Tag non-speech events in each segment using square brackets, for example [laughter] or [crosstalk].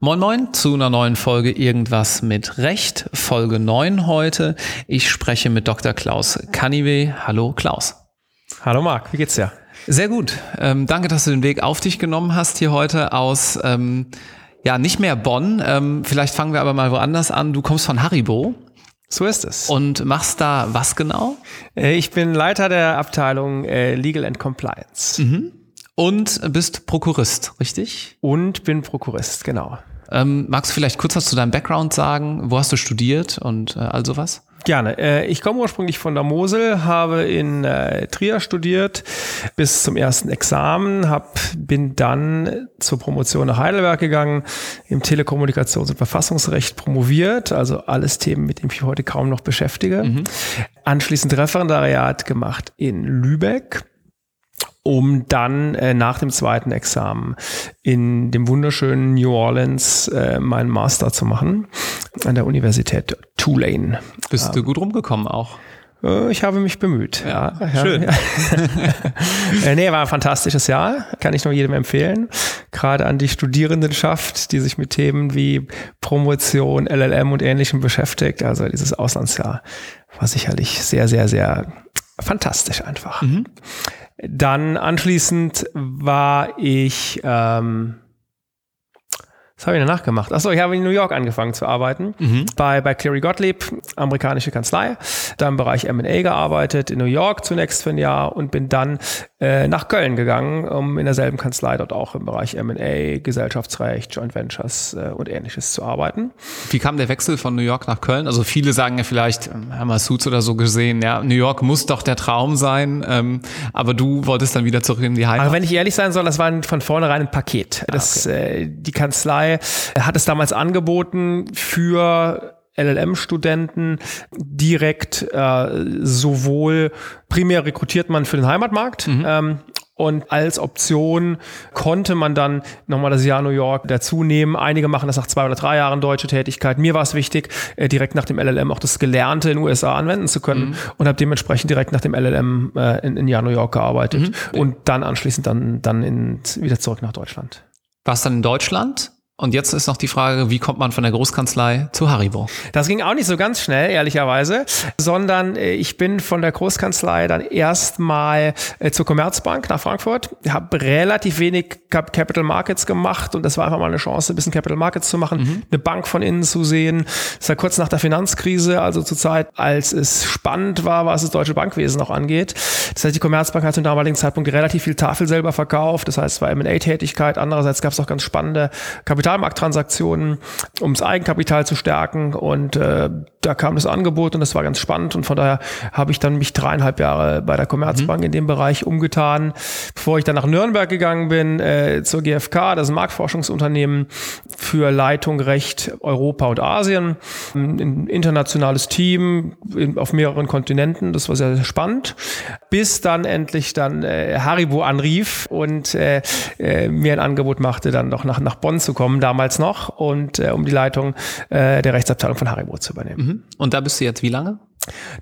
Moin Moin zu einer neuen Folge Irgendwas mit Recht, Folge 9 heute. Ich spreche mit Dr. Klaus Kaniwe. Hallo Klaus. Hallo Marc, wie geht's dir? Sehr gut. Ähm, danke, dass du den Weg auf dich genommen hast hier heute aus, ähm, ja, nicht mehr Bonn. Ähm, vielleicht fangen wir aber mal woanders an. Du kommst von Haribo. So ist es. Und machst da was genau? Äh, ich bin Leiter der Abteilung äh, Legal and Compliance. Mhm. Und bist Prokurist, richtig? Und bin Prokurist, genau. Ähm, magst du vielleicht kurz was zu deinem Background sagen? Wo hast du studiert und äh, all sowas? Gerne. Äh, ich komme ursprünglich von der Mosel, habe in äh, Trier studiert bis zum ersten Examen, hab, bin dann zur Promotion nach Heidelberg gegangen, im Telekommunikations- und Verfassungsrecht promoviert, also alles Themen, mit denen ich mich heute kaum noch beschäftige. Mhm. Anschließend Referendariat gemacht in Lübeck um dann äh, nach dem zweiten Examen in dem wunderschönen New Orleans äh, meinen Master zu machen an der Universität Tulane. Bist ähm, du gut rumgekommen auch? Äh, ich habe mich bemüht. Ja, ja schön. Ja. [laughs] Äh, nee, war ein fantastisches Jahr. Kann ich nur jedem empfehlen. Gerade an die Studierendenschaft, die sich mit Themen wie Promotion, LLM und Ähnlichem beschäftigt. Also dieses Auslandsjahr war sicherlich sehr, sehr, sehr fantastisch einfach. Mhm. Dann anschließend war ich ähm, was habe ich danach gemacht? Achso, ich habe in New York angefangen zu arbeiten. Mhm. Bei, bei Cleary Gottlieb, amerikanische Kanzlei. Da im Bereich M&A gearbeitet, in New York zunächst für ein Jahr und bin dann äh, nach Köln gegangen, um in derselben Kanzlei dort auch im Bereich M&A, Gesellschaftsrecht, Joint Ventures äh, und ähnliches zu arbeiten. Wie kam der Wechsel von New York nach Köln? Also viele sagen ja vielleicht, ähm, haben wir Suits oder so gesehen, ja, New York muss doch der Traum sein, ähm, aber du wolltest dann wieder zurück in die Heimat. Aber wenn ich ehrlich sein soll, das war von vornherein ein Paket. Ah, das, okay. äh, die Kanzlei hat es damals angeboten für LLM-Studenten direkt äh, sowohl primär rekrutiert man für den Heimatmarkt mhm. ähm, und als Option konnte man dann nochmal das Jahr New York dazu nehmen. Einige machen das nach zwei oder drei Jahren deutsche Tätigkeit. Mir war es wichtig, äh, direkt nach dem LLM auch das Gelernte in den USA anwenden zu können mhm. und habe dementsprechend direkt nach dem LLM äh, in, in Jahr New York gearbeitet mhm. und dann anschließend dann, dann in, wieder zurück nach Deutschland. Warst dann in Deutschland? Und jetzt ist noch die Frage, wie kommt man von der Großkanzlei zu Haribo? Das ging auch nicht so ganz schnell, ehrlicherweise, sondern äh, ich bin von der Großkanzlei dann erstmal äh, zur Commerzbank nach Frankfurt, habe relativ wenig Capital Markets gemacht und das war einfach mal eine Chance, ein bisschen Capital Markets zu machen, mhm. eine Bank von innen zu sehen. Das war kurz nach der Finanzkrise, also zur Zeit, als es spannend war, was das deutsche Bankwesen noch angeht. Das heißt, die Commerzbank hat zum damaligen Zeitpunkt relativ viel Tafel selber verkauft, das heißt, es war M&A-Tätigkeit. Andererseits gab es auch ganz spannende Kapital Kapitalmarkttransaktionen, um das Eigenkapital zu stärken. Und äh, da kam das Angebot und das war ganz spannend. Und von daher habe ich dann mich dreieinhalb Jahre bei der Commerzbank mhm. in dem Bereich umgetan, bevor ich dann nach Nürnberg gegangen bin, äh, zur GfK, das ist ein Marktforschungsunternehmen für Leitung Recht Europa und Asien. Ein internationales Team in, auf mehreren Kontinenten, das war sehr, sehr spannend. Bis dann endlich dann äh, Haribo anrief und äh, äh, mir ein Angebot machte, dann noch nach, nach Bonn zu kommen damals noch und äh, um die Leitung äh, der Rechtsabteilung von Haribo zu übernehmen. Mhm. Und da bist du jetzt wie lange?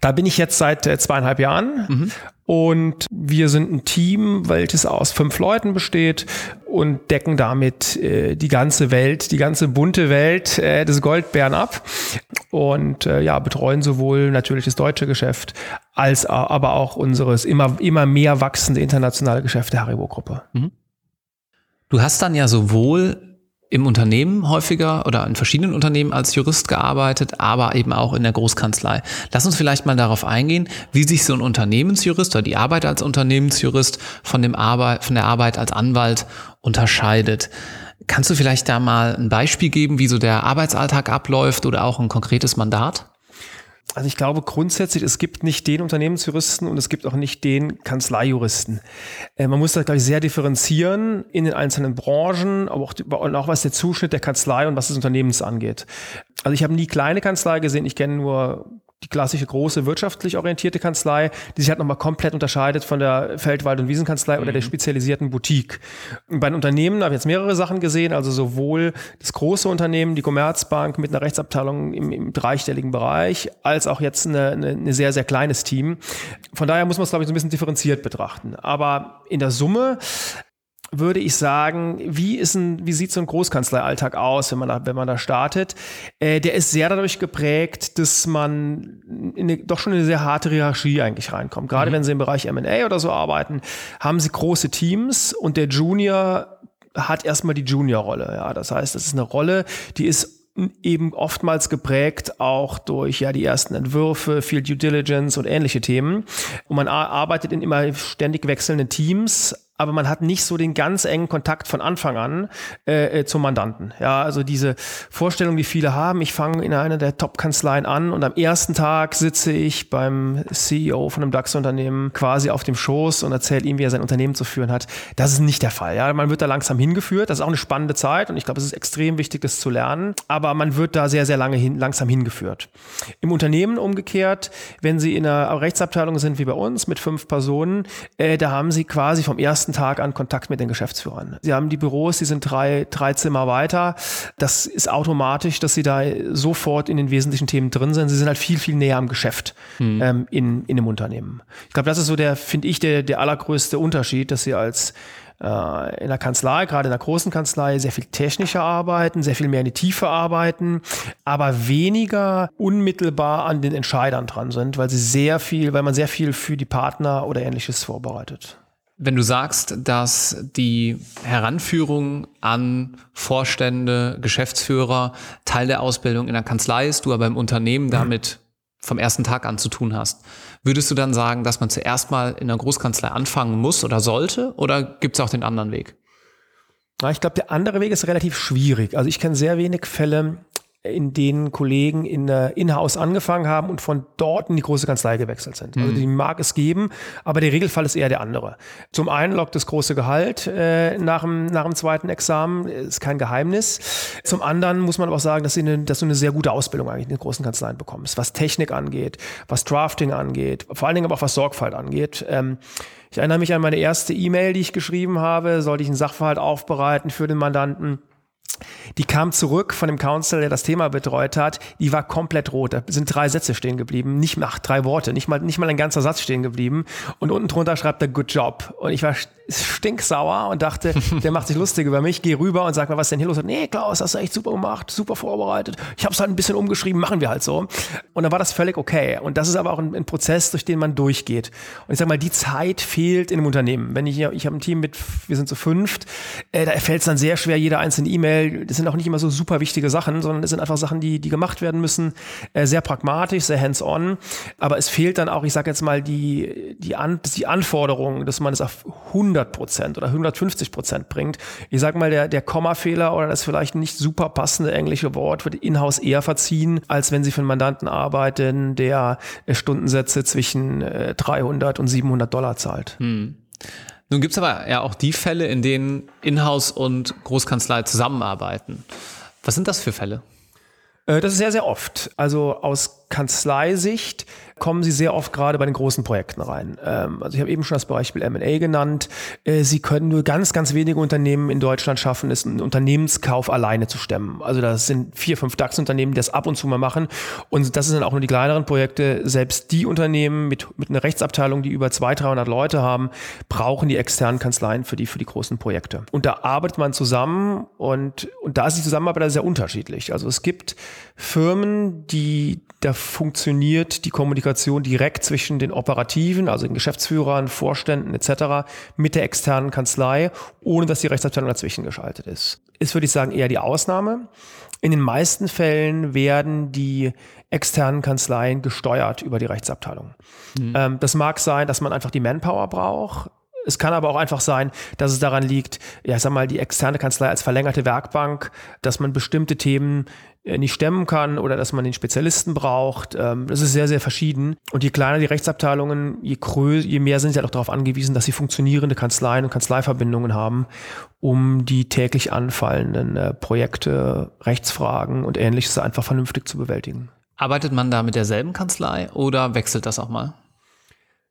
Da bin ich jetzt seit äh, zweieinhalb Jahren mhm. und wir sind ein Team, welches aus fünf Leuten besteht und decken damit äh, die ganze Welt, die ganze bunte Welt äh, des Goldbären ab und äh, ja, betreuen sowohl natürlich das deutsche Geschäft als aber auch unseres immer, immer mehr wachsende internationale Geschäft der Haribo-Gruppe. Mhm. Du hast dann ja sowohl im Unternehmen häufiger oder in verschiedenen Unternehmen als Jurist gearbeitet, aber eben auch in der Großkanzlei. Lass uns vielleicht mal darauf eingehen, wie sich so ein Unternehmensjurist oder die Arbeit als Unternehmensjurist von, dem Arbeit, von der Arbeit als Anwalt unterscheidet. Kannst du vielleicht da mal ein Beispiel geben, wie so der Arbeitsalltag abläuft oder auch ein konkretes Mandat? Also ich glaube grundsätzlich, es gibt nicht den Unternehmensjuristen und es gibt auch nicht den Kanzleijuristen. Äh, man muss da, glaube ich, sehr differenzieren in den einzelnen Branchen, aber auch, und auch was der Zuschnitt der Kanzlei und was des Unternehmens angeht. Also ich habe nie kleine Kanzlei gesehen, ich kenne nur die klassische große wirtschaftlich orientierte Kanzlei, die sich halt nochmal komplett unterscheidet von der Feldwald- und Wiesenkanzlei mhm. oder der mhm. spezialisierten Boutique. bei den Unternehmen habe ich jetzt mehrere Sachen gesehen, also sowohl das große Unternehmen, die Commerzbank mit einer Rechtsabteilung im, im dreistelligen Bereich, als auch jetzt eine, eine, eine sehr, sehr kleines Team. Von daher muss man es, glaube ich, so ein bisschen differenziert betrachten. Aber in der Summe würde ich sagen, wie ist ein, wie sieht so ein Großkanzleialltag aus, wenn man da, wenn man da startet? Äh, der ist sehr dadurch geprägt, dass man in eine, doch schon in eine sehr harte Hierarchie eigentlich reinkommt. Gerade mhm. wenn Sie im Bereich M&A oder so arbeiten, haben Sie große Teams und der Junior hat erstmal die Junior-Rolle. Ja, das heißt, das ist eine Rolle, die ist eben oftmals geprägt auch durch ja die ersten Entwürfe, viel Due Diligence und ähnliche Themen. Und man arbeitet in immer ständig wechselnden Teams, aber man hat nicht so den ganz engen Kontakt von Anfang an äh, äh, zum Mandanten. Ja, also diese Vorstellung, die viele haben, ich fange in einer der Top-Kanzleien an und am ersten Tag sitze ich beim CEO von einem DAX-Unternehmen quasi auf dem Schoß und erzähle ihm, wie er sein Unternehmen zu führen hat. Das ist nicht der Fall. Ja, man wird da langsam hingeführt. Das ist auch eine spannende Zeit und ich glaube, es ist extrem wichtig, das zu lernen. Aber man wird da sehr, sehr lange hin, langsam hingeführt. Im Unternehmen umgekehrt, wenn Sie in einer Rechtsabteilung sind wie bei uns mit fünf Personen, äh, da haben Sie quasi vom ersten ersten Tag an Kontakt mit den Geschäftsführern. Sie haben die Büros, die sind drei, drei Zimmer weiter. Das ist automatisch, dass sie da sofort in den wesentlichen Themen drin sind. Sie sind halt viel, viel näher am Geschäft hm. ähm, in, in einem Unternehmen. Ich glaube, das ist so der, finde ich, der, der allergrößte Unterschied, dass sie als äh, in der Kanzlei, gerade in der großen Kanzlei, sehr viel technischer arbeiten, sehr viel mehr in die Tiefe arbeiten, aber weniger unmittelbar an den Entscheidern dran sind, weil sie sehr viel, weil man sehr viel für die Partner oder ähnliches vorbereitet. Wenn du sagst, dass die Heranführung an Vorstände, Geschäftsführer Teil der Ausbildung in der Kanzlei ist, du aber im Unternehmen damit vom ersten Tag an zu tun hast, würdest du dann sagen, dass man zuerst mal in der Großkanzlei anfangen muss oder sollte? Oder gibt es auch den anderen Weg? ich glaube, der andere Weg ist relativ schwierig. Also ich kenne sehr wenig Fälle, in denen Kollegen in äh, In-house angefangen haben und von dort in die große Kanzlei gewechselt sind. Also mhm. Also die mag es geben, aber der Regelfall ist eher der andere. Zum einen lockt das große Gehalt äh, nach, dem, nach dem zweiten Examen, ist kein Geheimnis. Zum anderen muss man aber auch sagen, dass, sie eine, dass du eine sehr gute Ausbildung eigentlich in den großen Kanzleien bekommst, was Technik angeht, was Drafting angeht, vor allen Dingen aber auch was Sorgfalt angeht. Ähm, ich erinnere mich an meine erste E-Mail, die ich geschrieben habe, sollte ich einen Sachverhalt aufbereiten für den Mandanten die kam zurück von dem Counsel, der das Thema betreut hat. Die war komplett rot. Da sind drei Sätze stehen geblieben. Nicht mal, ach, drei Worte. Nicht mal, nicht mal ein ganzer Satz stehen geblieben. Und unten drunter schreibt er Good Job. Und ich war stinksauer und dachte, [laughs] der macht sich lustig über mich. Geh rüber und sag mal, was ist denn hier los? Nee, Klaus, hast du echt super gemacht. Super vorbereitet. Ich habe es halt ein bisschen umgeschrieben. Machen wir halt so. Und dann war das völlig okay. Und das ist aber auch ein, ein Prozess, durch den man durchgeht. Und ich sag mal, die Zeit fehlt in einem Unternehmen. Wenn ich ich habe ein Team mit, wir sind zu fünft, äh, da fällt es dann sehr schwer, jede einzelne E-Mail. Das sind auch nicht immer so super wichtige Sachen, sondern es sind einfach Sachen, die, die gemacht werden müssen. Äh, sehr pragmatisch, sehr hands-on. Aber es fehlt dann auch, ich sage jetzt mal, die, die, An die Anforderung, dass man es auf 100 Prozent oder 150 Prozent bringt. Ich sage mal, der, der Kommafehler oder das vielleicht nicht super passende englische Wort wird in-house eher verziehen, als wenn Sie für einen Mandanten arbeiten, der äh, Stundensätze zwischen äh, 300 und 700 Dollar zahlt. Hm. Nun gibt es aber ja auch die Fälle, in denen Inhouse und Großkanzlei zusammenarbeiten. Was sind das für Fälle? Äh, das ist sehr, sehr oft. Also aus Kanzleisicht kommen sie sehr oft gerade bei den großen Projekten rein. Ähm, also ich habe eben schon das Beispiel M&A genannt. Äh, sie können nur ganz, ganz wenige Unternehmen in Deutschland schaffen, es einen Unternehmenskauf alleine zu stemmen. Also das sind vier, fünf DAX-Unternehmen, die das ab und zu mal machen. Und das sind dann auch nur die kleineren Projekte. Selbst die Unternehmen mit, mit einer Rechtsabteilung, die über 200, 300 Leute haben, brauchen die externen Kanzleien für die, für die großen Projekte. Und da arbeitet man zusammen und, und da ist die Zusammenarbeit sehr unterschiedlich. Also es gibt Firmen, die da funktioniert die Kommunikation direkt zwischen den Operativen, also den Geschäftsführern, Vorständen etc. mit der externen Kanzlei, ohne dass die Rechtsabteilung dazwischen geschaltet ist. Ist, würde ich sagen, eher die Ausnahme. In den meisten Fällen werden die externen Kanzleien gesteuert über die Rechtsabteilung. Mhm. Ähm, das mag sein, dass man einfach die Manpower braucht. Es kann aber auch einfach sein, dass es daran liegt, ja, ich sag mal, die externe Kanzlei als verlängerte Werkbank, dass man bestimmte Themen äh, nicht stemmen kann oder dass man den Spezialisten braucht. Ähm, das ist sehr, sehr verschieden. Und je kleiner die Rechtsabteilungen, je größer, je mehr sind sie halt auch darauf angewiesen, dass sie funktionierende Kanzleien und Kanzleiverbindungen haben, um die täglich anfallenden äh, Projekte, Rechtsfragen und ähnliches einfach vernünftig zu bewältigen. Arbeitet man da mit derselben Kanzlei oder wechselt das auch mal?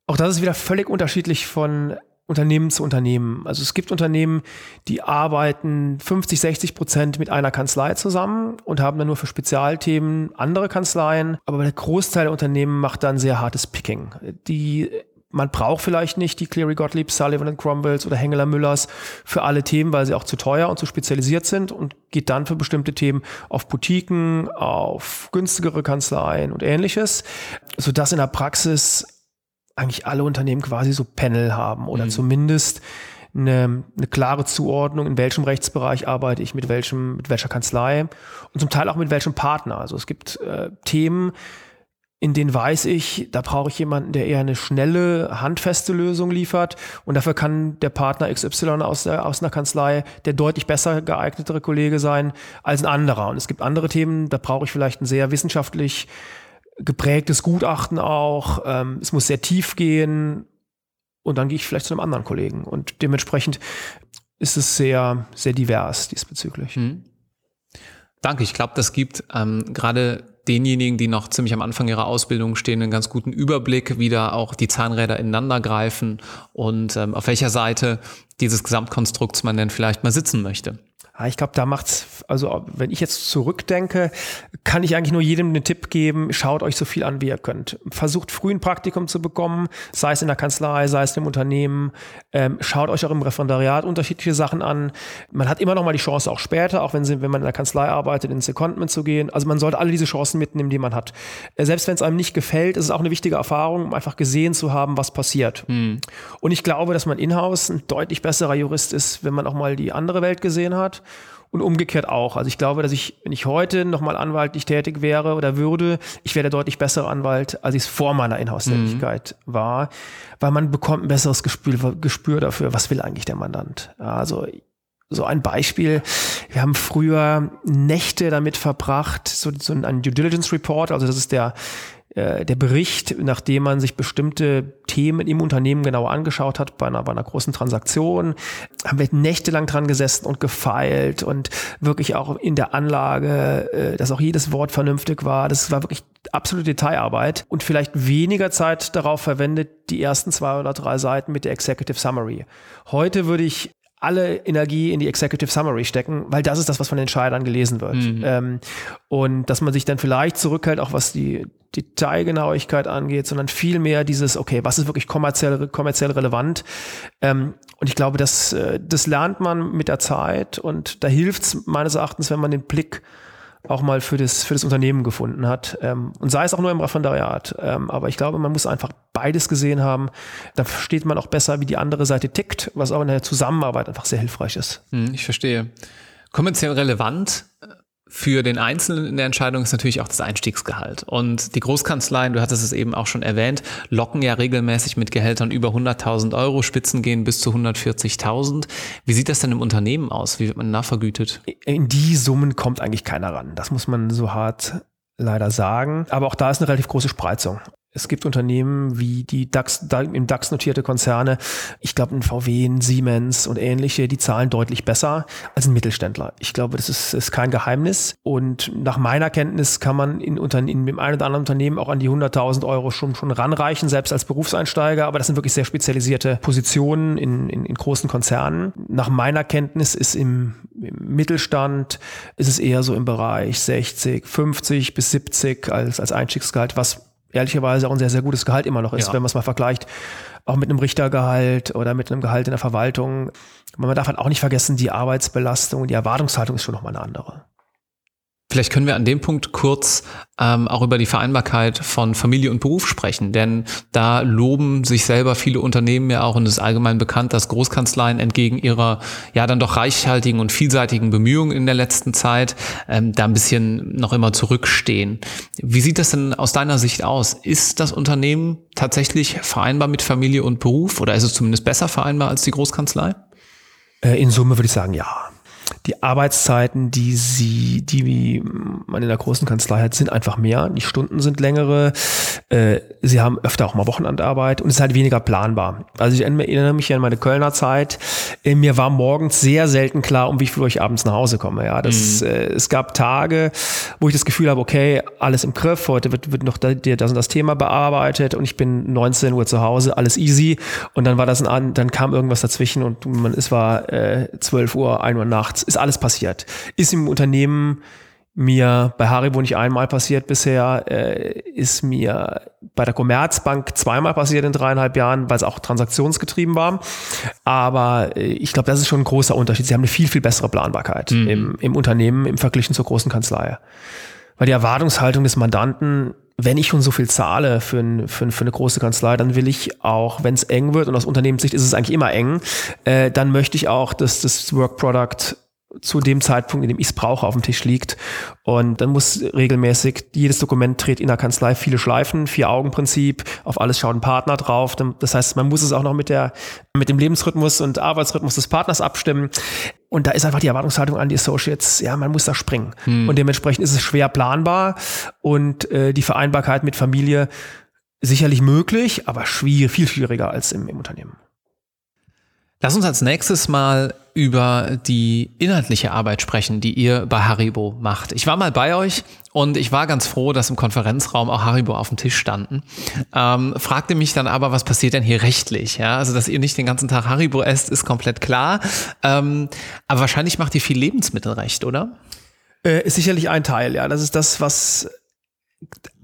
Auch das ist wieder völlig unterschiedlich von Unternehmen zu Unternehmen. Also es gibt Unternehmen, die arbeiten 50, 60 Prozent mit einer Kanzlei zusammen und haben dann nur für Spezialthemen andere Kanzleien. Aber der Großteil der Unternehmen macht dann sehr hartes Picking. Die man braucht vielleicht nicht die Cleary Gottlieb, Sullivan Cromwells oder Hengeler Müllers für alle Themen, weil sie auch zu teuer und zu spezialisiert sind und geht dann für bestimmte Themen auf Boutiquen, auf günstigere Kanzleien und ähnliches, sodass in der Praxis eigentlich alle Unternehmen quasi so Panel haben oder mhm. zumindest eine, eine klare Zuordnung, in welchem Rechtsbereich arbeite ich mit welchem, mit welcher Kanzlei und zum Teil auch mit welchem Partner. Also es gibt äh, Themen, in denen weiß ich, da brauche ich jemanden, der eher eine schnelle, handfeste Lösung liefert. Und dafür kann der Partner XY aus, der, aus einer Kanzlei der deutlich besser geeignetere Kollege sein als ein anderer. Und es gibt andere Themen, da brauche ich vielleicht ein sehr wissenschaftlich geprägtes Gutachten auch. Ähm, es muss sehr tief gehen. Und dann gehe ich vielleicht zu einem anderen Kollegen. Und dementsprechend ist es sehr, sehr divers diesbezüglich. Hm. Danke. Ich glaube, das gibt ähm, gerade denjenigen, die noch ziemlich am Anfang ihrer Ausbildung stehen, einen ganz guten Überblick, wie da auch die Zahnräder ineinander greifen und ähm, auf welcher Seite dieses Gesamtkonstrukts man denn vielleicht mal sitzen möchte. Ja, ich glaube, da macht's, also wenn ich jetzt zurückdenke, kann ich eigentlich nur jedem einen Tipp geben, schaut euch so viel an, wie ihr könnt. Versucht früh ein Praktikum zu bekommen, sei es in der Kanzlei, sei es im Unternehmen. Ähm, schaut euch auch im Referendariat unterschiedliche Sachen an. Man hat immer noch mal die Chance, auch später, auch wenn, sie, wenn man in der Kanzlei arbeitet, ins Secondment zu gehen. Also man sollte alle diese Chancen mitnehmen, die man hat. Äh, selbst wenn es einem nicht gefällt, ist es auch eine wichtige Erfahrung, um einfach gesehen zu haben, was passiert. Hm. Und ich glaube, dass man in-house ein deutlich besserer Jurist ist, wenn man auch mal die andere Welt gesehen hat und umgekehrt auch. Also ich glaube, dass ich, wenn ich heute nochmal anwaltlich tätig wäre oder würde, ich wäre der deutlich bessere Anwalt, als ich es vor meiner Inhouse-Tätigkeit mhm. war, weil man bekommt ein besseres Gespür, Gespür dafür, was will eigentlich der Mandant. Also so ein Beispiel. Wir haben früher Nächte damit verbracht, so, so ein Due Diligence Report, also das ist der äh, der Bericht, nachdem man sich bestimmte Themen im Unternehmen genauer angeschaut hat, bei einer, bei einer großen Transaktion, haben wir nächtelang dran gesessen und gefeilt und wirklich auch in der Anlage, äh, dass auch jedes Wort vernünftig war. Das war wirklich absolute Detailarbeit und vielleicht weniger Zeit darauf verwendet, die ersten zwei oder drei Seiten mit der Executive Summary. Heute würde ich alle Energie in die Executive Summary stecken, weil das ist das, was von den Entscheidern gelesen wird. Mhm. Ähm, und dass man sich dann vielleicht zurückhält, auch was die Detailgenauigkeit angeht, sondern viel mehr dieses, okay, was ist wirklich kommerziell, kommerziell relevant? Ähm, und ich glaube, das, äh, das lernt man mit der Zeit und da hilft es meines Erachtens, wenn man den Blick auch mal für das, für das Unternehmen gefunden hat. Ähm, und sei es auch nur im Referendariat. Ähm, aber ich glaube, man muss einfach beides gesehen haben. Da versteht man auch besser, wie die andere Seite tickt, was auch in der Zusammenarbeit einfach sehr hilfreich ist. Hm, ich verstehe. Kommerziell relevant für den Einzelnen in der Entscheidung ist natürlich auch das Einstiegsgehalt. Und die Großkanzleien, du hattest es eben auch schon erwähnt, locken ja regelmäßig mit Gehältern über 100.000 Euro, Spitzen gehen bis zu 140.000. Wie sieht das denn im Unternehmen aus? Wie wird man nachvergütet? In die Summen kommt eigentlich keiner ran. Das muss man so hart leider sagen. Aber auch da ist eine relativ große Spreizung. Es gibt Unternehmen wie die DAX, im DAX notierte Konzerne, ich glaube ein VW, ein Siemens und ähnliche, die zahlen deutlich besser als ein Mittelständler. Ich glaube, das ist, ist kein Geheimnis. Und nach meiner Kenntnis kann man in, in, dem einen oder anderen Unternehmen auch an die 100.000 Euro schon, schon ranreichen, selbst als Berufseinsteiger. Aber das sind wirklich sehr spezialisierte Positionen in, in, in großen Konzernen. Nach meiner Kenntnis ist im, im Mittelstand ist es eher so im Bereich 60, 50 bis 70 als, als Einstiegsgehalt, was ehrlicherweise auch ein sehr, sehr gutes Gehalt immer noch ist, ja. wenn man es mal vergleicht, auch mit einem Richtergehalt oder mit einem Gehalt in der Verwaltung. Man darf halt auch nicht vergessen, die Arbeitsbelastung, die Erwartungshaltung ist schon nochmal eine andere. Vielleicht können wir an dem Punkt kurz ähm, auch über die Vereinbarkeit von Familie und Beruf sprechen, denn da loben sich selber viele Unternehmen ja auch und es ist allgemein bekannt, dass Großkanzleien entgegen ihrer ja dann doch reichhaltigen und vielseitigen Bemühungen in der letzten Zeit ähm, da ein bisschen noch immer zurückstehen. Wie sieht das denn aus deiner Sicht aus? Ist das Unternehmen tatsächlich vereinbar mit Familie und Beruf oder ist es zumindest besser vereinbar als die Großkanzlei? Äh, in Summe würde ich sagen, ja. Die Arbeitszeiten, die sie, die man in der großen Kanzlei hat, sind einfach mehr. Die Stunden sind längere. Äh, sie haben öfter auch mal Wochenendarbeit und es ist halt weniger planbar. Also ich erinnere mich an meine Kölner Zeit. Äh, mir war morgens sehr selten klar, um wie viel Uhr ich abends nach Hause komme. Ja, das, mhm. äh, es gab Tage, wo ich das Gefühl habe, okay, alles im Griff. Heute wird, wird noch das und das Thema bearbeitet und ich bin 19 Uhr zu Hause, alles easy. Und dann war das ein, dann kam irgendwas dazwischen und man, es war äh, 12 Uhr, 1 Uhr nachts. Ist ist alles passiert. Ist im Unternehmen mir bei Haribo nicht einmal passiert bisher, äh, ist mir bei der Commerzbank zweimal passiert in dreieinhalb Jahren, weil es auch transaktionsgetrieben war. Aber äh, ich glaube, das ist schon ein großer Unterschied. Sie haben eine viel, viel bessere Planbarkeit mhm. im, im Unternehmen im Verglichen zur großen Kanzlei. Weil die Erwartungshaltung des Mandanten wenn ich schon so viel zahle für, ein, für, für eine große Kanzlei, dann will ich auch, wenn es eng wird, und aus Unternehmenssicht ist es eigentlich immer eng, äh, dann möchte ich auch, dass das Work Product zu dem Zeitpunkt, in dem ich es brauche, auf dem Tisch liegt. Und dann muss regelmäßig jedes Dokument dreht in der Kanzlei viele Schleifen, Vier-Augen-Prinzip, auf alles schaut ein Partner drauf. Das heißt, man muss es auch noch mit der, mit dem Lebensrhythmus und Arbeitsrhythmus des Partners abstimmen. Und da ist einfach die Erwartungshaltung an die Associates, ja, man muss da springen. Hm. Und dementsprechend ist es schwer planbar und äh, die Vereinbarkeit mit Familie sicherlich möglich, aber schwierig, viel schwieriger als im, im Unternehmen. Lass uns als nächstes mal über die inhaltliche Arbeit sprechen, die ihr bei Haribo macht. Ich war mal bei euch und ich war ganz froh, dass im Konferenzraum auch Haribo auf dem Tisch standen. Ähm, fragte mich dann aber, was passiert denn hier rechtlich? Ja, also dass ihr nicht den ganzen Tag Haribo esst, ist komplett klar. Ähm, aber wahrscheinlich macht ihr viel Lebensmittelrecht, oder? Äh, ist sicherlich ein Teil, ja. Das ist das, was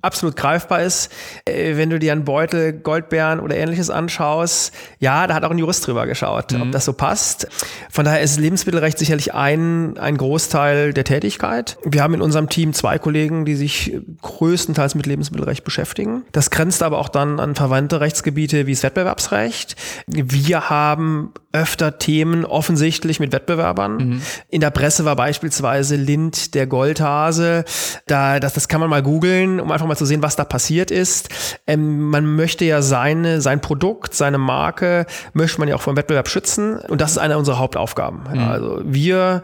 absolut greifbar ist. Äh, wenn du dir einen Beutel Goldbeeren oder ähnliches anschaust, ja, da hat auch ein Jurist drüber geschaut, mhm. ob das so passt. Von daher ist Lebensmittelrecht sicherlich ein, ein Großteil der Tätigkeit. Wir haben in unserem Team zwei Kollegen, die sich größtenteils mit Lebensmittelrecht beschäftigen. Das grenzt aber auch dann an verwandte Rechtsgebiete wie das Wettbewerbsrecht. Wir haben öfter Themen offensichtlich mit Wettbewerbern. Mhm. In der Presse war beispielsweise Lind der Goldhase. Da, das, das kann man mal googeln, um einfach mal zu sehen, was da passiert ist. Ähm, man möchte ja seine, sein Produkt, seine Marke, möchte man ja auch vom Wettbewerb schützen. Und das ist eine unserer Hauptaufgaben. Mhm. Also wir,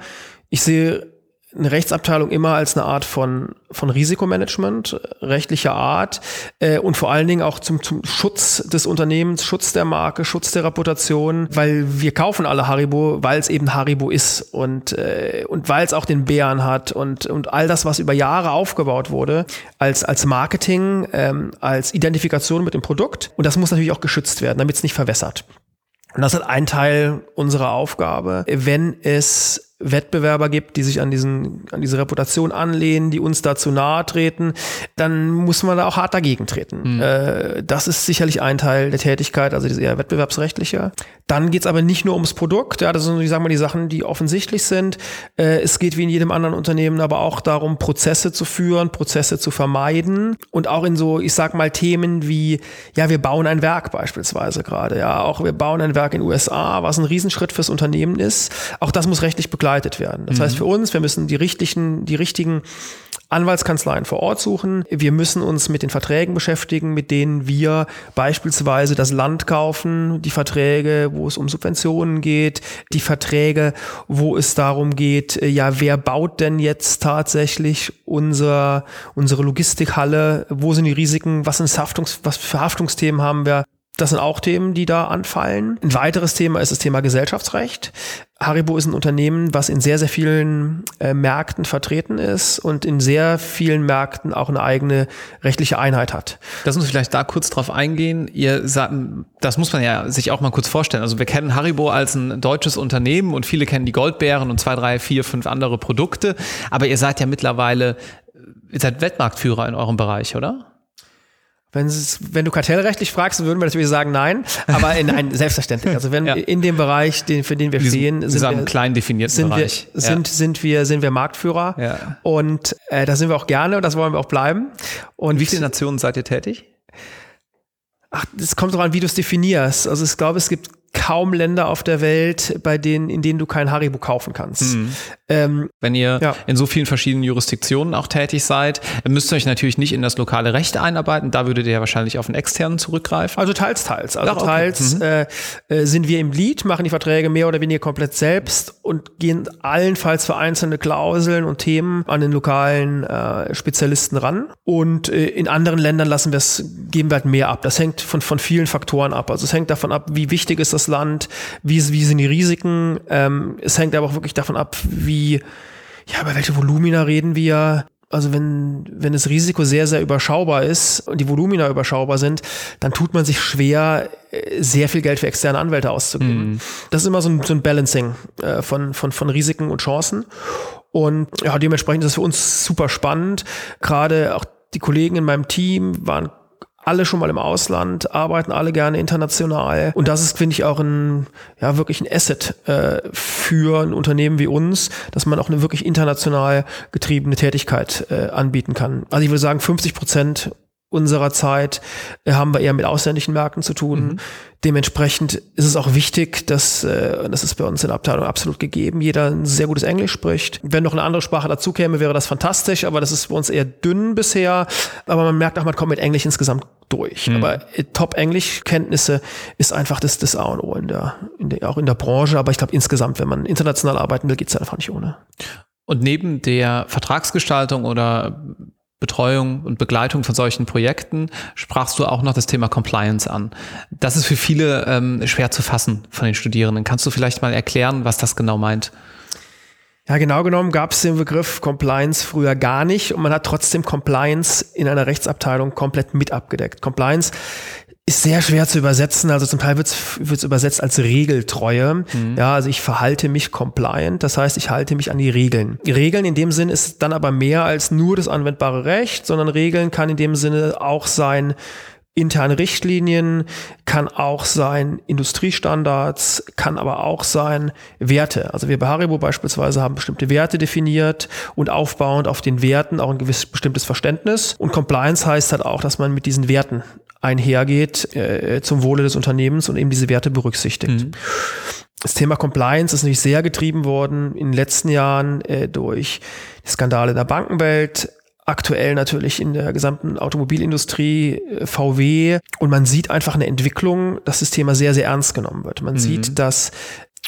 ich sehe eine Rechtsabteilung immer als eine Art von, von Risikomanagement, rechtlicher Art äh, und vor allen Dingen auch zum, zum Schutz des Unternehmens, Schutz der Marke, Schutz der Reputation, weil wir kaufen alle Haribo, weil es eben Haribo ist und, äh, und weil es auch den Bären hat und, und all das, was über Jahre aufgebaut wurde, als, als Marketing, ähm, als Identifikation mit dem Produkt. Und das muss natürlich auch geschützt werden, damit es nicht verwässert. Und das ist ein Teil unserer Aufgabe. Wenn es Wettbewerber gibt, die sich an diesen, an diese Reputation anlehnen, die uns dazu nahe treten, dann muss man da auch hart dagegen treten. Mhm. Äh, das ist sicherlich ein Teil der Tätigkeit, also eher wettbewerbsrechtliche. Dann geht's aber nicht nur ums Produkt, ja, das sind, ich sag mal, die Sachen, die offensichtlich sind. Äh, es geht wie in jedem anderen Unternehmen aber auch darum, Prozesse zu führen, Prozesse zu vermeiden und auch in so, ich sag mal, Themen wie, ja, wir bauen ein Werk beispielsweise gerade, ja, auch wir bauen ein Werk in den USA, was ein Riesenschritt fürs Unternehmen ist. Auch das muss rechtlich begleitet begleitet werden. Das mhm. heißt für uns, wir müssen die richtigen, die richtigen Anwaltskanzleien vor Ort suchen. Wir müssen uns mit den Verträgen beschäftigen, mit denen wir beispielsweise das Land kaufen, die Verträge, wo es um Subventionen geht, die Verträge, wo es darum geht, äh, ja, wer baut denn jetzt tatsächlich unser, unsere Logistikhalle, wo sind die Risiken, was sind Haftungs, was für Haftungsthemen haben wir? Das sind auch Themen, die da anfallen. Ein weiteres Thema ist das Thema Gesellschaftsrecht. Haribo ist ein Unternehmen, was in sehr, sehr vielen äh, Märkten vertreten ist und in sehr vielen Märkten auch eine eigene rechtliche Einheit hat. Lass uns vielleicht da kurz drauf eingehen. Ihr sagt, das muss man ja sich auch mal kurz vorstellen. Also wir kennen Haribo als ein deutsches Unternehmen und viele kennen die Goldbeeren und zwei, drei, vier, fünf andere Produkte. Aber ihr seid ja mittlerweile, ihr seid Weltmarktführer in eurem Bereich, oder? Wenn, wenn du kartellrechtlich fragst, würden wir natürlich sagen nein, aber in ein [laughs] selbstverständlich. Also wenn ja. in dem Bereich, den, für den wir stehen, sind wir klein definierten sind Bereich. Wir, sind, ja. sind wir sind wir Marktführer ja. und äh, da sind wir auch gerne und das wollen wir auch bleiben. Und wie viele Nationen seid ihr tätig? Ach, es kommt darauf an, wie du es definierst. Also ich glaube, es gibt kaum Länder auf der Welt, bei denen, in denen du kein Haribo kaufen kannst. Mhm. Ähm, Wenn ihr ja. in so vielen verschiedenen Jurisdiktionen auch tätig seid, müsst ihr euch natürlich nicht in das lokale Recht einarbeiten. Da würdet ihr ja wahrscheinlich auf einen externen zurückgreifen. Also teils, teils. Also Ach, okay. teils mhm. äh, äh, sind wir im Lead, machen die Verträge mehr oder weniger komplett selbst und gehen allenfalls für einzelne Klauseln und Themen an den lokalen äh, Spezialisten ran. Und äh, in anderen Ländern lassen wir es, geben wir halt mehr ab. Das hängt von, von vielen Faktoren ab. Also es hängt davon ab, wie wichtig ist das Land, wie, wie sind die Risiken. Ähm, es hängt aber auch wirklich davon ab, wie, ja, über welche Volumina reden wir. Also wenn, wenn das Risiko sehr, sehr überschaubar ist und die Volumina überschaubar sind, dann tut man sich schwer, äh, sehr viel Geld für externe Anwälte auszugeben. Mhm. Das ist immer so ein, so ein Balancing äh, von, von, von Risiken und Chancen. Und ja, dementsprechend ist es für uns super spannend. Gerade auch die Kollegen in meinem Team waren alle schon mal im Ausland, arbeiten alle gerne international. Und das ist, finde ich, auch ein, ja, wirklich ein Asset äh, für ein Unternehmen wie uns, dass man auch eine wirklich international getriebene Tätigkeit äh, anbieten kann. Also ich würde sagen, 50 Prozent unserer Zeit äh, haben wir eher mit ausländischen Märkten zu tun. Mhm. Dementsprechend ist es auch wichtig, dass, äh, das ist bei uns in der Abteilung absolut gegeben, jeder ein sehr gutes Englisch spricht. Wenn noch eine andere Sprache dazu käme, wäre das fantastisch, aber das ist bei uns eher dünn bisher. Aber man merkt auch, man kommt mit Englisch insgesamt durch. Mhm. Aber äh, Top-Englisch-Kenntnisse ist einfach das, das A und O in der, in der, auch in der Branche. Aber ich glaube insgesamt, wenn man international arbeiten will, geht es einfach nicht ohne. Und neben der Vertragsgestaltung oder Betreuung und Begleitung von solchen Projekten sprachst du auch noch das Thema Compliance an. Das ist für viele ähm, schwer zu fassen von den Studierenden. Kannst du vielleicht mal erklären, was das genau meint? Ja, genau genommen gab es den Begriff Compliance früher gar nicht und man hat trotzdem Compliance in einer Rechtsabteilung komplett mit abgedeckt. Compliance ist sehr schwer zu übersetzen. Also zum Teil wird es übersetzt als Regeltreue. Mhm. Ja, also ich verhalte mich compliant. Das heißt, ich halte mich an die Regeln. Regeln in dem Sinn ist dann aber mehr als nur das anwendbare Recht, sondern Regeln kann in dem Sinne auch sein, interne Richtlinien, kann auch sein Industriestandards, kann aber auch sein Werte. Also wir bei Haribo beispielsweise haben bestimmte Werte definiert und aufbauend auf den Werten auch ein gewisses bestimmtes Verständnis. Und Compliance heißt halt auch, dass man mit diesen Werten einhergeht äh, zum Wohle des Unternehmens und eben diese Werte berücksichtigt. Mhm. Das Thema Compliance ist natürlich sehr getrieben worden in den letzten Jahren äh, durch die Skandale der Bankenwelt, aktuell natürlich in der gesamten Automobilindustrie, äh, VW. Und man sieht einfach eine Entwicklung, dass das Thema sehr, sehr ernst genommen wird. Man mhm. sieht, dass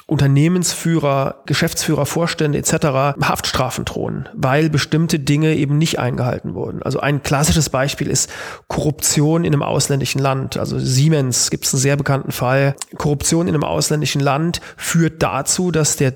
Unternehmensführer, Geschäftsführer, Vorstände etc. Haftstrafen drohen, weil bestimmte Dinge eben nicht eingehalten wurden. Also ein klassisches Beispiel ist Korruption in einem ausländischen Land. Also Siemens gibt es einen sehr bekannten Fall. Korruption in einem ausländischen Land führt dazu, dass der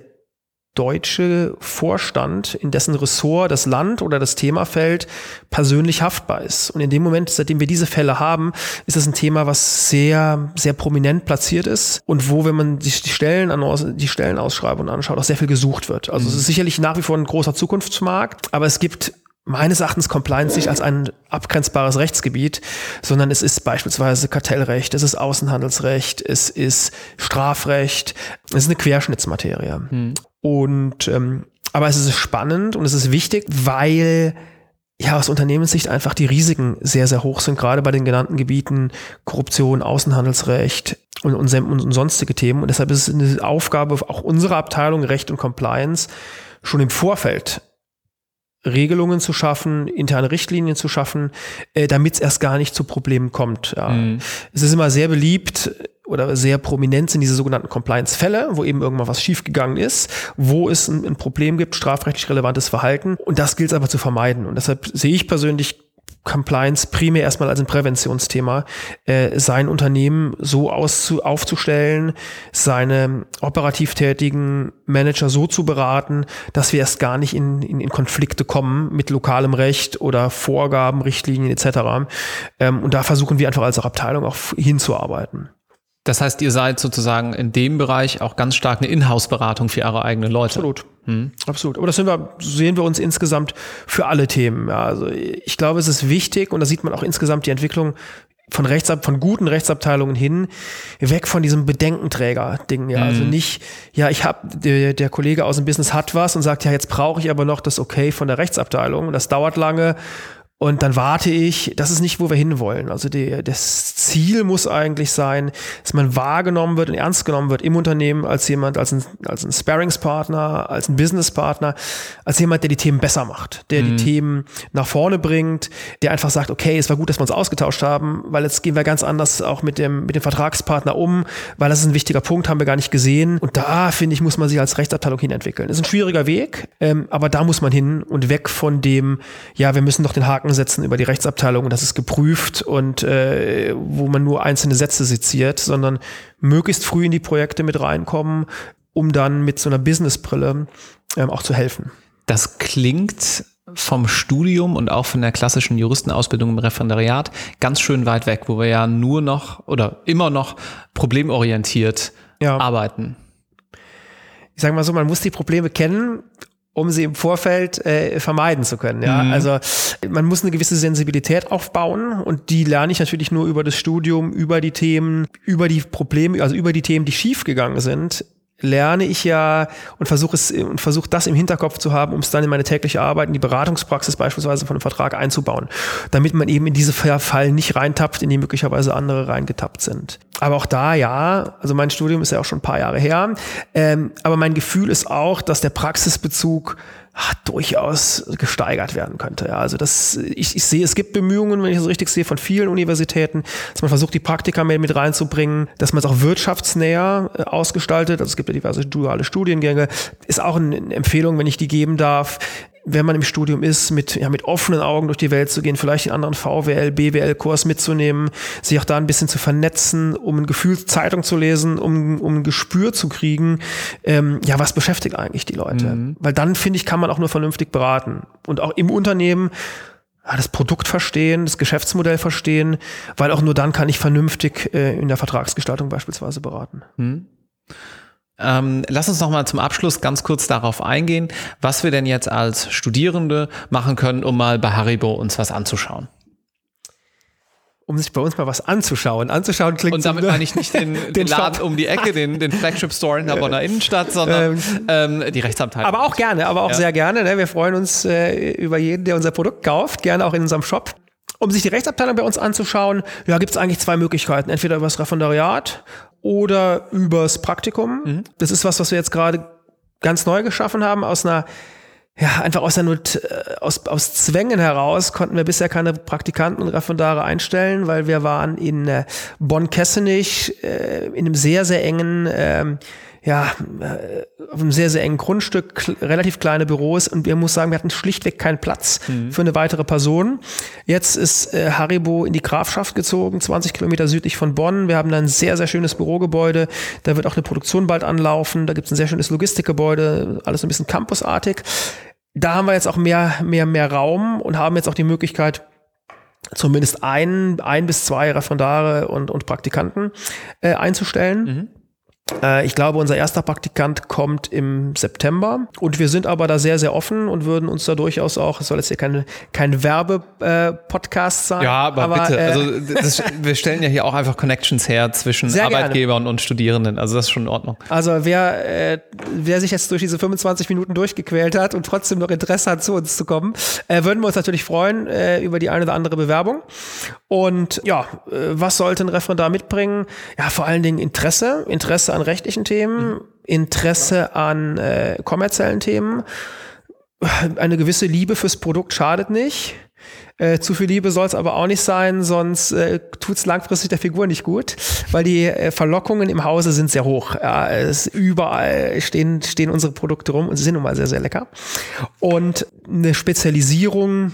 deutsche Vorstand, in dessen Ressort das Land oder das Thema fällt, persönlich haftbar ist. Und in dem Moment, seitdem wir diese Fälle haben, ist das ein Thema, was sehr, sehr prominent platziert ist und wo, wenn man sich die Stellen die Stellenausschreibungen anschaut, auch sehr viel gesucht wird. Also mhm. es ist sicherlich nach wie vor ein großer Zukunftsmarkt, aber es gibt meines Erachtens Compliance nicht als ein abgrenzbares Rechtsgebiet, sondern es ist beispielsweise Kartellrecht, es ist Außenhandelsrecht, es ist Strafrecht, es ist eine Querschnittsmaterie. Hm. Und ähm, aber es ist spannend und es ist wichtig, weil ja aus Unternehmenssicht einfach die Risiken sehr, sehr hoch sind, gerade bei den genannten Gebieten Korruption, Außenhandelsrecht und, und, und sonstige Themen. Und deshalb ist es eine Aufgabe auch unserer Abteilung Recht und Compliance schon im Vorfeld Regelungen zu schaffen, interne Richtlinien zu schaffen, äh, damit es erst gar nicht zu Problemen kommt. Ja. Mhm. Es ist immer sehr beliebt oder sehr prominent sind diese sogenannten Compliance-Fälle, wo eben irgendwann was schiefgegangen ist, wo es ein, ein Problem gibt, strafrechtlich relevantes Verhalten. Und das gilt es aber zu vermeiden. Und deshalb sehe ich persönlich Compliance primär erstmal als ein Präventionsthema, äh, sein Unternehmen so auszu aufzustellen, seine operativ tätigen Manager so zu beraten, dass wir erst gar nicht in, in, in Konflikte kommen mit lokalem Recht oder Vorgaben, Richtlinien etc. Ähm, und da versuchen wir einfach als Abteilung auch hinzuarbeiten. Das heißt, ihr seid sozusagen in dem Bereich auch ganz stark eine Inhouse-Beratung für eure eigenen Leute. Absolut. Hm. Absolut. Aber das wir, sehen wir uns insgesamt für alle Themen. Ja, also ich glaube, es ist wichtig und da sieht man auch insgesamt die Entwicklung von Rechtsab von guten Rechtsabteilungen hin weg von diesem Bedenkenträger-Ding. Ja, also mhm. also nicht, ja, ich habe der, der Kollege aus dem Business hat was und sagt, ja, jetzt brauche ich aber noch das Okay von der Rechtsabteilung. Das dauert lange Und dann warte ich, das ist nicht, wo wir hinwollen. Also die, das Ziel muss eigentlich sein, dass man wahrgenommen wird und ernst genommen wird im Unternehmen als jemand, als ein, als ein Sparringspartner, als ein Businesspartner, als jemand, der die Themen besser macht, der mhm. die Themen nach vorne bringt, der einfach sagt, okay, es war gut, dass wir uns ausgetauscht haben, weil jetzt gehen wir ganz anders auch mit dem, mit dem Vertragspartner um, weil das ist ein wichtiger Punkt, haben wir gar nicht gesehen. Und da, finde ich, muss man sich als Rechtsabteilung hinentwickeln. Das ist ein schwieriger Weg, ähm, aber da muss man hin und weg von dem, ja, wir müssen doch den Haken Haken setzen über die Rechtsabteilung und das ist geprüft und äh, wo man nur einzelne Sätze seziert, sondern möglichst früh in die Projekte mit reinkommen, um dann mit so einer Businessbrille ähm, auch zu helfen. Das klingt vom Studium und auch von der klassischen Juristenausbildung im Referendariat ganz schön weit weg, wo wir ja nur noch oder immer noch problemorientiert ja. arbeiten. Ich sage mal so, man muss die Probleme kennen um sie im Vorfeld äh, vermeiden zu können. Ja, mhm. also man muss eine gewisse Sensibilität aufbauen und die lerne ich natürlich nur über das Studium, über die Themen, über die Probleme, also über die Themen, die schiefgegangen sind lerne ich ja und versuche es und versuche das im Hinterkopf zu haben, um es dann in meine tägliche Arbeit, in die Beratungspraxis beispielsweise von einem Vertrag einzubauen, damit man eben in diese Fallen nicht reintappt, in die möglicherweise andere reingetappt sind. Aber auch da ja, also mein Studium ist ja auch schon ein paar Jahre her, ähm, aber mein Gefühl ist auch, dass der Praxisbezug ach, durchaus gesteigert werden könnte. Ja, also das, ich, ich sehe, es gibt Bemühungen, wenn ich es richtig sehe, von vielen Universitäten, dass man versucht, die Praktika mehr mit reinzubringen, dass man es auch wirtschaftsnäher äh, ausgestaltet. Also es gibt ja diverse duale Studiengänge. Ist auch eine Empfehlung, wenn ich die geben darf wenn man im Studium ist, mit, ja, mit offenen Augen durch die Welt zu gehen, vielleicht den anderen VWL, BWL-Kurs mitzunehmen, sich auch da ein bisschen zu vernetzen, um ein Gefühl Zeitung zu lesen, um, um ein Gespür zu kriegen, ähm, ja, was beschäftigt eigentlich die Leute? Mhm. Weil dann, finde ich, kann man auch nur vernünftig beraten. Und auch im Unternehmen ja, das Produkt verstehen, das Geschäftsmodell verstehen, weil auch nur dann kann ich vernünftig äh, in der Vertragsgestaltung beispielsweise beraten. Mhm. Ähm, lass uns noch mal zum Abschluss ganz kurz darauf eingehen, was wir denn jetzt als Studierende machen können, um mal bei Haribo uns was anzuschauen. Um sich bei uns mal was anzuschauen. Anzuschauen klingt Und damit so, meine ich nicht den, [laughs] den, den Laden um die Ecke, den, den Flagship Store in der Bonner Innenstadt, sondern ähm, ähm, die Rechtsabteilung. Aber auch gerne, aber auch ja. sehr gerne. Ne? Wir freuen uns äh, über jeden, der unser Produkt kauft, gerne auch in unserem Shop. Um sich die Rechtsabteilung bei uns anzuschauen, ja, gibt es eigentlich zwei Möglichkeiten. Entweder über das Referendariat oder übers Praktikum. Mhm. Das ist was, was wir jetzt gerade ganz neu geschaffen haben aus einer ja, einfach aus der Not, äh, aus, aus Zwängen heraus konnten wir bisher keine Praktikanten und Referendare einstellen, weil wir waren in äh, Bonn-Kessenich äh, in einem sehr, sehr engen ähm, ja, äh, auf einem sehr, sehr engen Grundstück, relativ kleine Büros und wir muss sagen, wir hatten schlichtweg keinen Platz mhm. für eine weitere Person. Jetzt ist äh, Haribo in die Grafschaft gezogen, 20 Kilometer südlich von Bonn. Wir haben da ein sehr, sehr schönes Bürogebäude. Da wird auch eine Produktion bald anlaufen. Da gibt es ein sehr schönes Logistikgebäude, alles ein bisschen campusartig. Da haben wir jetzt auch mehr, mehr, mehr Raum und haben jetzt auch die Möglichkeit, zumindest ein, ein bis zwei Referendare und, und Praktikanten äh, einzustellen. Mhm. Äh, ich glaube, unser erster Praktikant kommt im September und wir sind aber da sehr, sehr offen und würden uns da durchaus auch, es soll jetzt hier keine, kein Werbe-Podcast äh, sein. Ja, aber, aber bitte, äh, also das, wir stellen ja hier auch einfach Connections her zwischen Arbeitgebern gerne. und Studierenden, also das ist schon in Ordnung. Also wer, äh, wer sich jetzt durch diese 25 Minuten durchgequält hat und trotzdem noch Interesse hat, zu uns zu kommen, äh, würden wir uns natürlich freuen äh, über die eine oder andere Bewerbung. Und ja, was sollte ein Referendar mitbringen? Ja, vor allen Dingen Interesse, Interesse an rechtlichen Themen, mhm. Interesse an äh, kommerziellen Themen. Eine gewisse Liebe fürs Produkt schadet nicht. Äh, zu viel Liebe soll es aber auch nicht sein, sonst äh, tut es langfristig der Figur nicht gut, weil die äh, Verlockungen im Hause sind sehr hoch. Ja, es überall stehen, stehen unsere Produkte rum und sie sind nun mal sehr, sehr lecker. Und eine Spezialisierung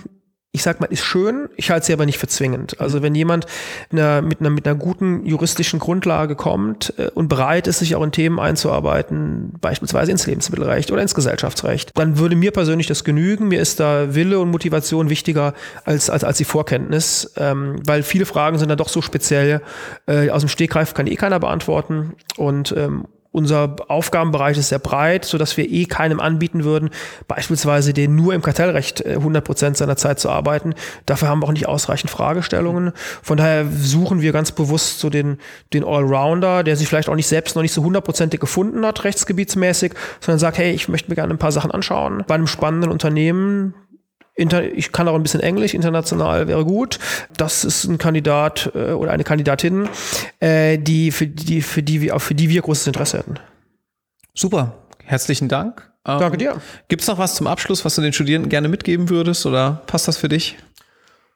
ich sag mal, ist schön, ich halte sie aber nicht für zwingend. Also wenn jemand einer, mit, einer, mit einer guten juristischen Grundlage kommt äh, und bereit ist, sich auch in Themen einzuarbeiten, beispielsweise ins Lebensmittelrecht oder ins Gesellschaftsrecht, dann würde mir persönlich das genügen. Mir ist da Wille und Motivation wichtiger als, als, als die Vorkenntnis, ähm, weil viele Fragen sind dann doch so speziell. Äh, aus dem Stegreif kann eh keiner beantworten und ähm, unser Aufgabenbereich ist sehr breit, so dass wir eh keinem anbieten würden, beispielsweise den nur im Kartellrecht 100 äh, Prozent seiner Zeit zu arbeiten. Dafür haben wir auch nicht ausreichend Fragestellungen. Von daher suchen wir ganz bewusst so den, den Allrounder, der sich vielleicht auch nicht selbst noch nicht so hundertprozentig gefunden hat, rechtsgebietsmäßig, sondern sagt, hey, ich möchte mir gerne ein paar Sachen anschauen. Bei einem spannenden Unternehmen ich kann auch ein bisschen Englisch, international wäre gut. Das ist ein Kandidat äh, oder eine Kandidatin, äh, die, für, die, für, die wir, für die wir großes Interesse hätten. Super, herzlichen Dank. Ähm, Danke dir. Gibt es noch was zum Abschluss, was du den Studierenden gerne mitgeben würdest oder passt das für dich?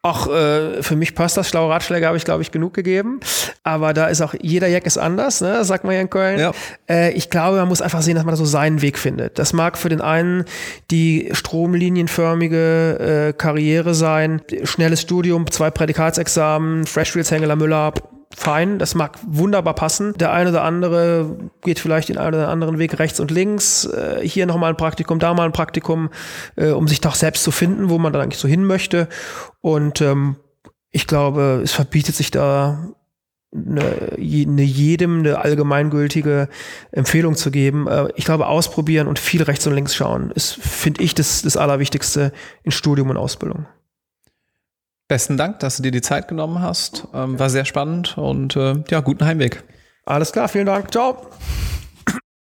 Ach, äh, für mich passt das. Schlaue Ratschläge habe ich, glaube ich, genug gegeben. Aber da ist auch, jeder Jack ist anders, ne? sagt man ja in Köln. Ja. Äh, ich glaube, man muss einfach sehen, dass man da so seinen Weg findet. Das mag für den einen die stromlinienförmige äh, Karriere sein, schnelles Studium, zwei Prädikatsexamen, Freshfields Hengeler Müller, fein, das mag wunderbar passen. Der eine oder andere geht vielleicht den einen oder anderen Weg rechts und links. Äh, hier nochmal ein Praktikum, da mal ein Praktikum, äh, um sich doch selbst zu finden, wo man dann eigentlich so hin möchte. Und ähm, ich glaube, es verbietet sich da eine, eine jedem eine allgemeingültige Empfehlung zu geben. Äh, ich glaube, ausprobieren und viel rechts und links schauen ist, finde ich, das, das Allerwichtigste in Studium und Ausbildung. Besten Dank, dass du dir die Zeit genommen hast. Ähm, war sehr spannend und äh, ja, guten Heimweg. Alles klar, vielen Dank. Ciao.